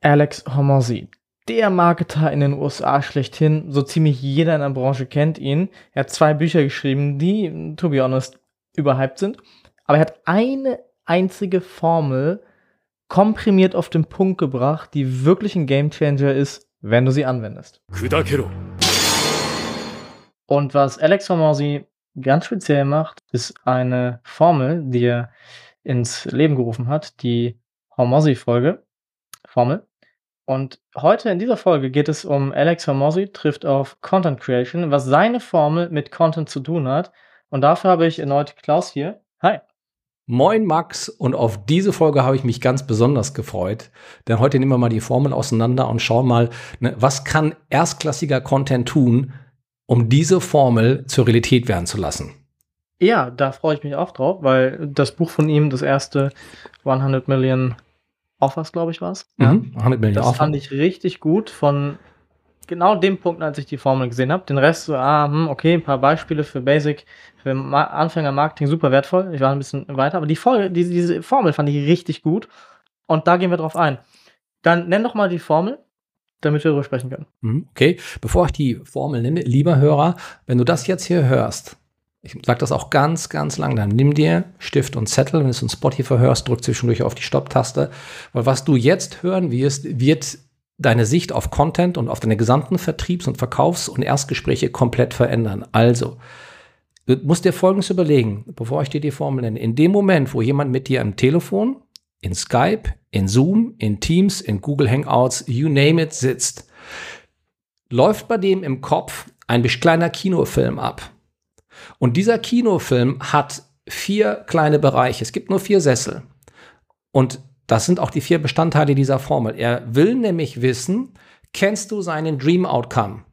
Alex Hormozzi, der Marketer in den USA schlechthin. So ziemlich jeder in der Branche kennt ihn. Er hat zwei Bücher geschrieben, die, to be honest, überhyped sind. Aber er hat eine einzige Formel komprimiert auf den Punkt gebracht, die wirklich ein Gamechanger ist, wenn du sie anwendest. Und was Alex Hormozzi ganz speziell macht, ist eine Formel, die er ins Leben gerufen hat, die Hormozzi-Folge, Formel. Und heute in dieser Folge geht es um Alex Hormozzi trifft auf Content Creation, was seine Formel mit Content zu tun hat. Und dafür habe ich erneut Klaus hier. Hi. Moin Max und auf diese Folge habe ich mich ganz besonders gefreut, denn heute nehmen wir mal die Formel auseinander und schauen mal, ne, was kann erstklassiger Content tun, um diese Formel zur Realität werden zu lassen. Ja, da freue ich mich auch drauf, weil das Buch von ihm, das erste 100 Million Offers, glaube ich, war es. Mhm, 100 Million Das Offer. fand ich richtig gut von genau dem Punkt, als ich die Formel gesehen habe. Den Rest so, ah, hm, okay, ein paar Beispiele für Basic, für Ma Anfänger-Marketing super wertvoll. Ich war ein bisschen weiter, aber die Folge, diese, diese Formel fand ich richtig gut. Und da gehen wir drauf ein. Dann nenn doch mal die Formel, damit wir darüber sprechen können. Mhm, Okay, bevor ich die Formel nenne, lieber Hörer, wenn du das jetzt hier hörst, ich sage das auch ganz, ganz lang, dann nimm dir Stift und Zettel, wenn du es in Spotify hörst, drück zwischendurch auf die Stopptaste, weil was du jetzt hören wirst, wird deine Sicht auf Content und auf deine gesamten Vertriebs- und Verkaufs- und Erstgespräche komplett verändern. Also, du musst dir Folgendes überlegen, bevor ich dir die Formel nenne. In dem Moment, wo jemand mit dir am Telefon, in Skype, in Zoom, in Teams, in Google Hangouts, you name it, sitzt, läuft bei dem im Kopf ein kleiner Kinofilm ab. Und dieser Kinofilm hat vier kleine Bereiche. Es gibt nur vier Sessel. Und das sind auch die vier Bestandteile dieser Formel. Er will nämlich wissen, kennst du seinen Dream Outcome?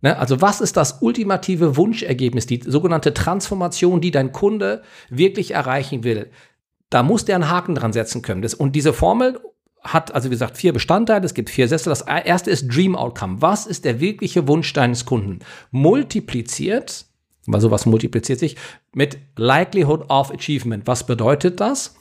Ne? Also was ist das ultimative Wunschergebnis, die sogenannte Transformation, die dein Kunde wirklich erreichen will? Da muss der einen Haken dran setzen können. Das, und diese Formel hat, also wie gesagt, vier Bestandteile. Es gibt vier Sessel. Das erste ist Dream Outcome. Was ist der wirkliche Wunsch deines Kunden? Multipliziert, weil sowas multipliziert sich, mit Likelihood of Achievement. Was bedeutet das?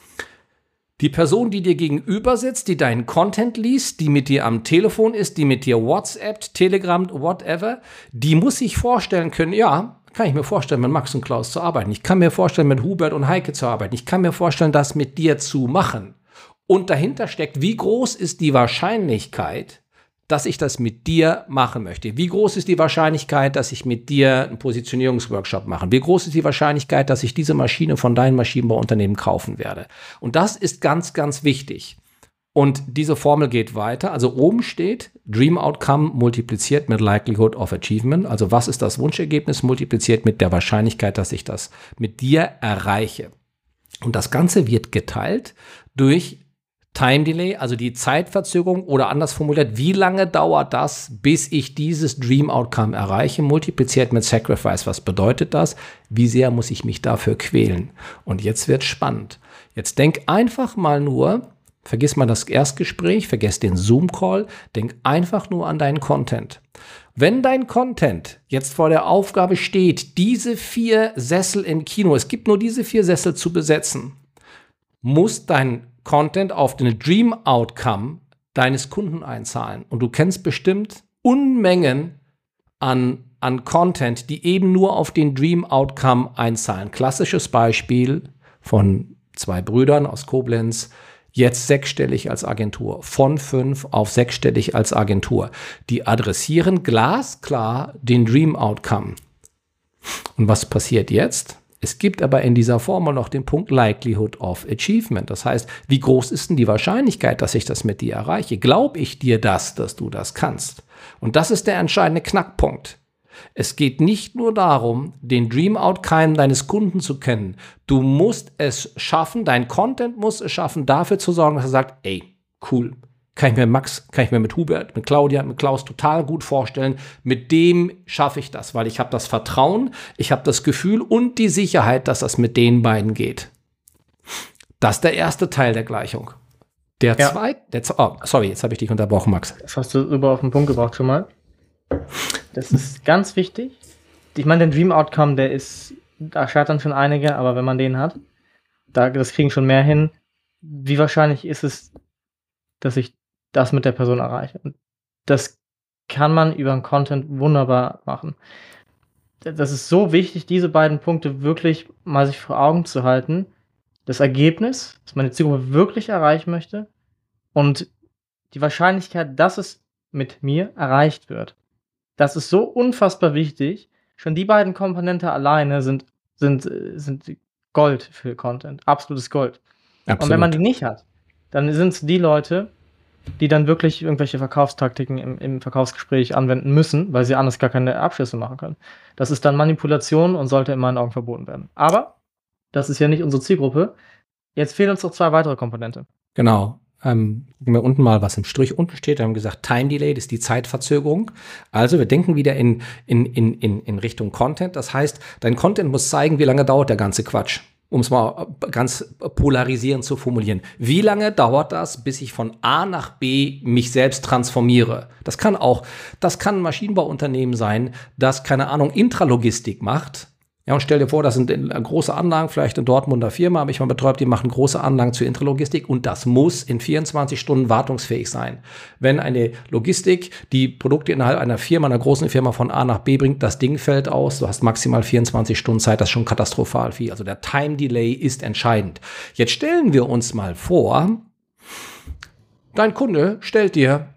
Die Person, die dir gegenüber sitzt, die deinen Content liest, die mit dir am Telefon ist, die mit dir WhatsApp, Telegram, whatever, die muss sich vorstellen können, ja, kann ich mir vorstellen, mit Max und Klaus zu arbeiten. Ich kann mir vorstellen, mit Hubert und Heike zu arbeiten. Ich kann mir vorstellen, das mit dir zu machen. Und dahinter steckt, wie groß ist die Wahrscheinlichkeit, dass ich das mit dir machen möchte? Wie groß ist die Wahrscheinlichkeit, dass ich mit dir einen Positionierungsworkshop mache? Wie groß ist die Wahrscheinlichkeit, dass ich diese Maschine von deinem Maschinenbauunternehmen kaufen werde? Und das ist ganz, ganz wichtig. Und diese Formel geht weiter. Also oben steht Dream Outcome multipliziert mit Likelihood of Achievement. Also was ist das Wunschergebnis multipliziert mit der Wahrscheinlichkeit, dass ich das mit dir erreiche. Und das Ganze wird geteilt durch Time Delay, also die Zeitverzögerung oder anders formuliert, wie lange dauert das, bis ich dieses Dream Outcome erreiche, multipliziert mit Sacrifice. Was bedeutet das? Wie sehr muss ich mich dafür quälen? Und jetzt wird spannend. Jetzt denk einfach mal nur, vergiss mal das Erstgespräch, vergiss den Zoom-Call, denk einfach nur an deinen Content. Wenn dein Content jetzt vor der Aufgabe steht, diese vier Sessel im Kino, es gibt nur diese vier Sessel zu besetzen, muss dein Content auf den Dream Outcome deines Kunden einzahlen. Und du kennst bestimmt Unmengen an, an Content, die eben nur auf den Dream Outcome einzahlen. Klassisches Beispiel von zwei Brüdern aus Koblenz, jetzt sechsstellig als Agentur, von fünf auf sechsstellig als Agentur. Die adressieren glasklar den Dream Outcome. Und was passiert jetzt? Es gibt aber in dieser Formel noch den Punkt Likelihood of Achievement. Das heißt, wie groß ist denn die Wahrscheinlichkeit, dass ich das mit dir erreiche? Glaube ich dir das, dass du das kannst? Und das ist der entscheidende Knackpunkt. Es geht nicht nur darum, den Dream Outcome deines Kunden zu kennen. Du musst es schaffen, dein Content muss es schaffen, dafür zu sorgen, dass er sagt, ey, cool, kann ich mir Max, kann ich mir mit Hubert, mit Claudia, mit Klaus total gut vorstellen. Mit dem schaffe ich das, weil ich habe das Vertrauen, ich habe das Gefühl und die Sicherheit, dass das mit den beiden geht. Das ist der erste Teil der Gleichung. Der Ja. zweite, der, oh, sorry, jetzt habe ich dich unterbrochen, Max. Das hast du super auf den Punkt gebracht schon mal. Das ist ganz wichtig. Ich meine, den Dream Outcome, der ist, da scheitern schon einige, aber wenn man den hat, da, das kriegen schon mehr hin. Wie wahrscheinlich ist es, dass ich das mit der Person erreiche. Und das kann man über den Content wunderbar machen. Das ist so wichtig, diese beiden Punkte wirklich mal sich vor Augen zu halten. Das Ergebnis, das meine Zielgruppe wirklich erreichen möchte und die Wahrscheinlichkeit, dass es mit mir erreicht wird. Das ist so unfassbar wichtig. Schon die beiden Komponente alleine sind, sind, sind Gold für Content. Absolutes Gold. Absolut. Und wenn man die nicht hat, dann sind es die Leute, die dann wirklich irgendwelche Verkaufstaktiken im, im, Verkaufsgespräch anwenden müssen, weil sie anders gar keine Abschlüsse machen können. Das ist dann Manipulation und sollte in meinen Augen verboten werden. Aber das ist ja nicht unsere Zielgruppe. Jetzt fehlen uns noch zwei weitere Komponente. Genau. Ähm, gucken wir unten mal, was im Strich unten steht. Wir haben gesagt, Time Delay ist die Zeitverzögerung. Also wir denken wieder in, in, in, in Richtung Content. Das heißt, dein Content muss zeigen, wie lange dauert der ganze Quatsch um es mal ganz polarisierend zu formulieren. Wie lange dauert das, bis ich von A nach B mich selbst transformiere? Das kann auch, das kann ein Maschinenbauunternehmen sein, das keine Ahnung Intralogistik macht ja, und stell dir vor, das sind große Anlagen, vielleicht eine Dortmunder Firma, habe ich mal betreut, die machen große Anlagen zur Intralogistik und das muss in 24 Stunden wartungsfähig sein. Wenn eine Logistik die Produkte innerhalb einer Firma, einer großen Firma von A nach B bringt, das Ding fällt aus, du hast maximal 24 Stunden Zeit, das ist schon katastrophal viel. Also der Time Delay ist entscheidend. Jetzt stellen wir uns mal vor, dein Kunde stellt dir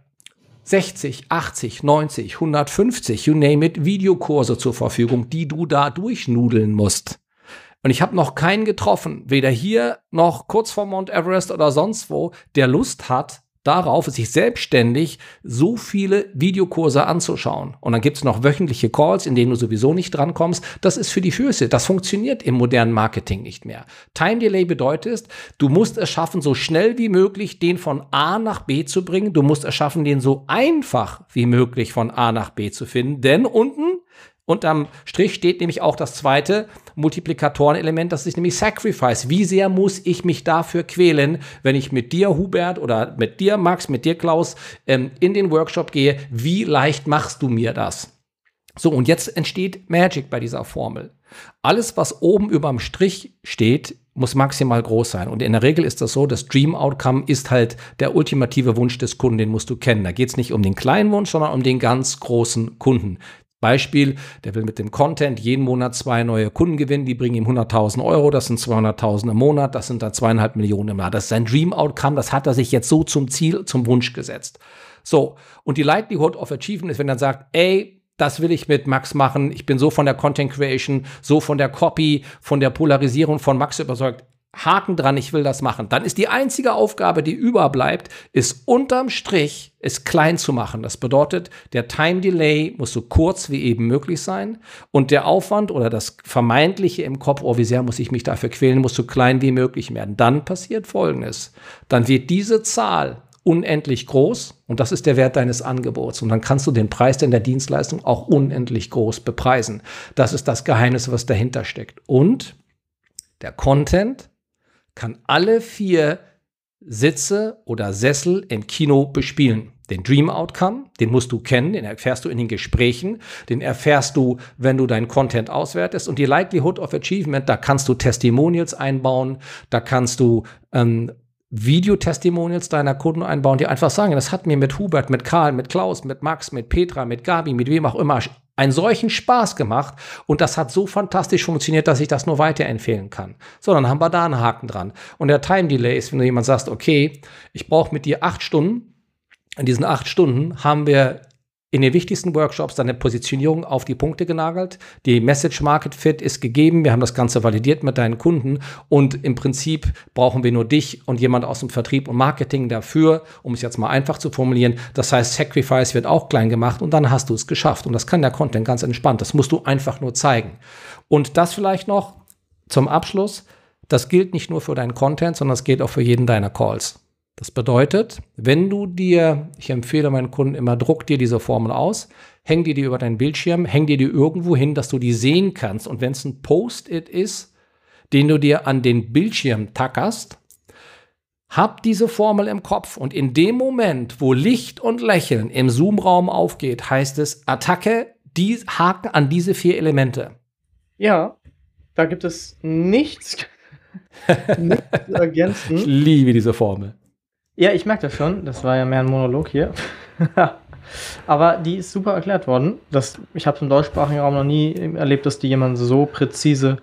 60, 80, 90, 150, you name it, Videokurse zur Verfügung, die du da durchnudeln musst. Und ich habe noch keinen getroffen, weder hier noch kurz vor Mount Everest oder sonst wo, der Lust hat, darauf, sich selbstständig so viele Videokurse anzuschauen. Und dann gibt es noch wöchentliche Calls, in denen du sowieso nicht drankommst. Das ist für die Füße. Das funktioniert im modernen Marketing nicht mehr. Time Delay bedeutet, du musst es schaffen, so schnell wie möglich den von A nach B zu bringen. Du musst es schaffen, den so einfach wie möglich von A nach B zu finden. Denn unten Unterm Strich steht nämlich auch das zweite Multiplikatorenelement, das ist nämlich Sacrifice. Wie sehr muss ich mich dafür quälen, wenn ich mit dir, Hubert, oder mit dir, Max, mit dir, Klaus, ähm, in den Workshop gehe? Wie leicht machst du mir das? So, und jetzt entsteht Magic bei dieser Formel. Alles, was oben überm Strich steht, muss maximal groß sein. Und in der Regel ist das so, das Dream Outcome ist halt der ultimative Wunsch des Kunden, den musst du kennen. Da geht es nicht um den kleinen Wunsch, sondern um den ganz großen Kunden. Beispiel, der will mit dem Content jeden Monat zwei neue Kunden gewinnen, die bringen ihm 100.000 Euro, das sind 200.000 im Monat, das sind dann zweieinhalb Millionen im Jahr. Das ist sein Dream Outcome, das hat er sich jetzt so zum Ziel, zum Wunsch gesetzt. So, und die Likelihood of Achievement ist, wenn er sagt, ey, das will ich mit Max machen, ich bin so von der Content Creation, so von der Copy, von der Polarisierung von Max überzeugt, Haken dran, ich will das machen. Dann ist die einzige Aufgabe, die überbleibt, ist unterm Strich es klein zu machen. Das bedeutet, der Time Delay muss so kurz wie eben möglich sein und der Aufwand oder das Vermeintliche im Kopf, oh, wie sehr muss ich mich dafür quälen, muss so klein wie möglich werden. Dann passiert Folgendes. Dann wird diese Zahl unendlich groß und das ist der Wert deines Angebots. Und dann kannst du den Preis in der Dienstleistung auch unendlich groß bepreisen. Das ist das Geheimnis, was dahinter steckt. Und der Content kann alle vier Sitze oder Sessel im Kino bespielen. Den Dream Outcome, den musst du kennen, den erfährst du in den Gesprächen, den erfährst du, wenn du deinen Content auswertest. Und die Likelihood of Achievement, da kannst du Testimonials einbauen, da kannst du ähm, Videotestimonials deiner Kunden einbauen, die einfach sagen, das hat mir mit Hubert, mit Karl, mit Klaus, mit Max, mit Petra, mit Gabi, mit wem auch immer einen solchen Spaß gemacht und das hat so fantastisch funktioniert, dass ich das nur weiterempfehlen kann. So, dann haben wir da einen Haken dran. Und der Time Delay ist, wenn du jemand sagst, okay, ich brauche mit dir acht Stunden, in diesen acht Stunden haben wir in den wichtigsten Workshops deine Positionierung auf die Punkte genagelt. Die Message Market Fit ist gegeben. Wir haben das Ganze validiert mit deinen Kunden. Und im Prinzip brauchen wir nur dich und jemand aus dem Vertrieb und Marketing dafür, um es jetzt mal einfach zu formulieren. Das heißt, Sacrifice wird auch klein gemacht und dann hast du es geschafft. Und das kann der Content ganz entspannt. Das musst du einfach nur zeigen. Und das vielleicht noch zum Abschluss. Das gilt nicht nur für deinen Content, sondern es gilt auch für jeden deiner Calls. Das bedeutet, wenn du dir, ich empfehle meinen Kunden immer, druck dir diese Formel aus, häng dir die über deinen Bildschirm, häng dir die irgendwo hin, dass du die sehen kannst. Und wenn es ein Post-it ist, den du dir an den Bildschirm tackerst, hab diese Formel im Kopf. Und in dem Moment, wo Licht und Lächeln im Zoom-Raum aufgeht, heißt es Attacke, die Haken an diese vier Elemente. Ja, da gibt es nichts, nichts zu ergänzen. Ich liebe diese Formel. Ja, ich merke das schon. Das war ja mehr ein Monolog hier. Aber die ist super erklärt worden. Das, ich habe im deutschsprachigen Raum noch nie erlebt, dass die jemand so präzise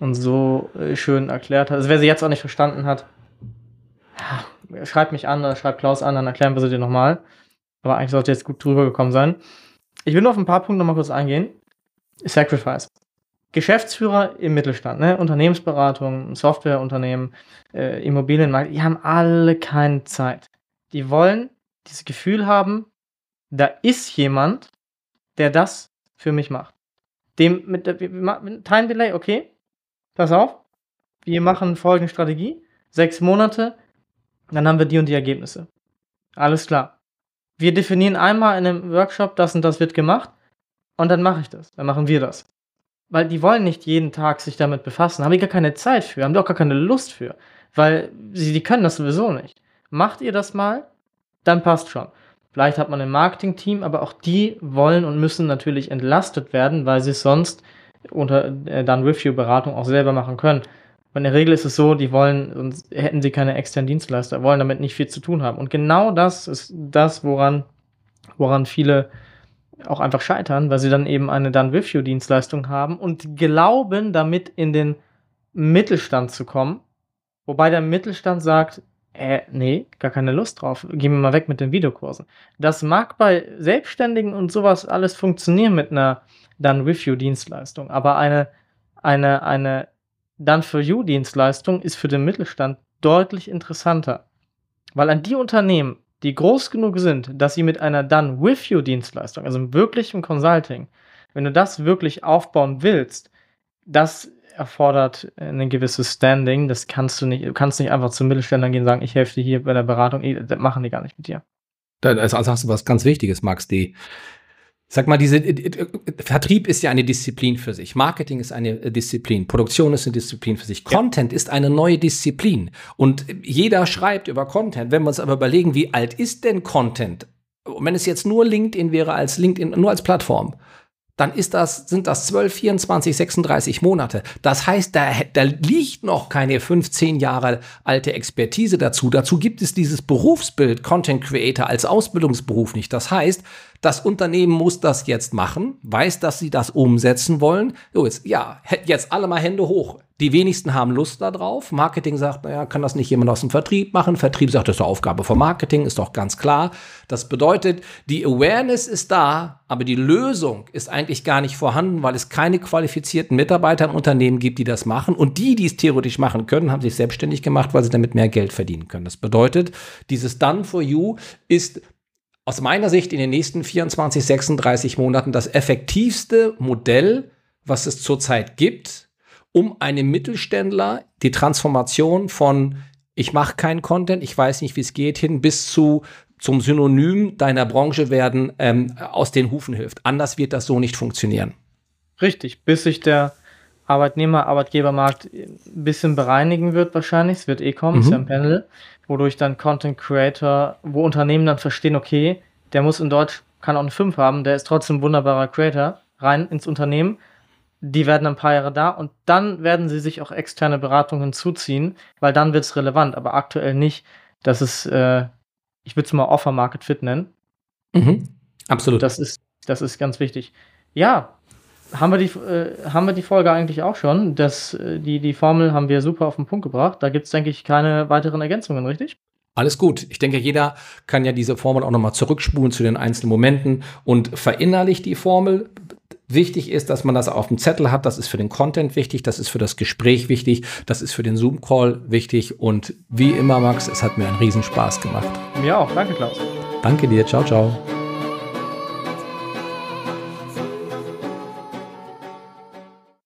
und so äh, schön erklärt hat. Also wer sie jetzt auch nicht verstanden hat, schreibt mich an oder schreibt Klaus an, dann erklären wir sie dir nochmal. Aber eigentlich sollte jetzt gut drüber gekommen sein. Ich will nur auf ein paar Punkte nochmal kurz eingehen. Sacrifice. Geschäftsführer im Mittelstand, ne? Unternehmensberatung, Softwareunternehmen, äh, Immobilienmarkt, die haben alle keine Zeit. Die wollen dieses Gefühl haben, da ist jemand, der das für mich macht. Dem mit, mit Time Delay, okay, pass auf, wir machen folgende Strategie, sechs Monate, dann haben wir die und die Ergebnisse. Alles klar. Wir definieren einmal in einem Workshop, das und das wird gemacht, und dann mache ich das, dann machen wir das. Weil die wollen nicht jeden Tag sich damit befassen, haben die gar keine Zeit für, haben die auch gar keine Lust für, weil sie die können das sowieso nicht. Macht ihr das mal, dann passt schon. Vielleicht hat man ein Marketing-Team, aber auch die wollen und müssen natürlich entlastet werden, weil sie es sonst unter äh, dann Review-Beratung auch selber machen können. Und in der Regel ist es so, die wollen, sonst hätten sie keine externen Dienstleister, wollen damit nicht viel zu tun haben. Und genau das ist das, woran, woran viele auch einfach scheitern, weil sie dann eben eine Done With You Dienstleistung haben und glauben, damit in den Mittelstand zu kommen. Wobei der Mittelstand sagt, äh, nee, gar keine Lust drauf. Gehen wir mal weg mit den Videokursen. Das mag bei Selbstständigen und sowas alles funktionieren mit einer Done-with-you-Dienstleistung, aber eine, eine, eine Done-for-you-Dienstleistung ist für den Mittelstand deutlich interessanter. Weil an die Unternehmen, die groß genug sind, dass sie mit einer Done-with-you-Dienstleistung, also im Consulting, wenn du das wirklich aufbauen willst, das erfordert ein gewisses Standing. Das kannst du nicht, du kannst nicht einfach zum Mittelständler gehen und sagen, ich helfe dir hier bei der Beratung. Das machen die gar nicht mit dir. Also hast du was ganz Wichtiges, Max D. Sag mal, diese Vertrieb ist ja eine Disziplin für sich. Marketing ist eine Disziplin. Produktion ist eine Disziplin für sich. Ja. Content ist eine neue Disziplin. Und jeder schreibt über Content. Wenn wir uns aber überlegen, wie alt ist denn Content? Und wenn es jetzt nur LinkedIn wäre als LinkedIn, nur als Plattform, dann ist das, sind das 12, 24, 36 Monate. Das heißt, da, da liegt noch keine 15 Jahre alte Expertise dazu. Dazu gibt es dieses Berufsbild Content Creator als Ausbildungsberuf nicht. Das heißt, das Unternehmen muss das jetzt machen, weiß, dass sie das umsetzen wollen. So, jetzt, ja, jetzt alle mal Hände hoch. Die wenigsten haben Lust darauf. Marketing sagt, naja, kann das nicht jemand aus dem Vertrieb machen? Vertrieb sagt, das ist eine Aufgabe von Marketing, ist doch ganz klar. Das bedeutet, die Awareness ist da, aber die Lösung ist eigentlich gar nicht vorhanden, weil es keine qualifizierten Mitarbeiter im Unternehmen gibt, die das machen. Und die, die es theoretisch machen können, haben sich selbstständig gemacht, weil sie damit mehr Geld verdienen können. Das bedeutet, dieses Done for You ist aus meiner Sicht in den nächsten 24, 36 Monaten das effektivste Modell, was es zurzeit gibt, um einem Mittelständler die Transformation von ich mache keinen Content, ich weiß nicht, wie es geht, hin bis zu zum Synonym deiner Branche werden ähm, aus den Hufen hilft. Anders wird das so nicht funktionieren. Richtig, bis sich der Arbeitnehmer, Arbeitgebermarkt ein bisschen bereinigen wird wahrscheinlich. Es wird eh kommen, mhm. ist ja ein Panel wodurch dann Content Creator, wo Unternehmen dann verstehen, okay, der muss in Deutsch, kann auch eine 5 haben, der ist trotzdem ein wunderbarer Creator, rein ins Unternehmen. Die werden ein paar Jahre da und dann werden sie sich auch externe Beratungen zuziehen, weil dann wird es relevant, aber aktuell nicht. Das ist, äh, ich würde es mal Offer Market Fit nennen. Mhm. Absolut. Das ist, das ist ganz wichtig. Ja, haben wir die, äh, haben wir die Folge eigentlich auch schon. Das, äh, die, die Formel haben wir super auf den Punkt gebracht. Da gibt es, denke ich, keine weiteren Ergänzungen, richtig? Alles gut. Ich denke, jeder kann ja diese Formel auch nochmal zurückspulen zu den einzelnen Momenten und verinnerlicht die Formel. Wichtig ist, dass man das auf dem Zettel hat. Das ist für den Content wichtig, das ist für das Gespräch wichtig, das ist für den Zoom-Call wichtig. Und wie immer, Max, es hat mir einen Riesenspaß gemacht. Mir auch. Danke, Klaus. Danke dir. Ciao, ciao.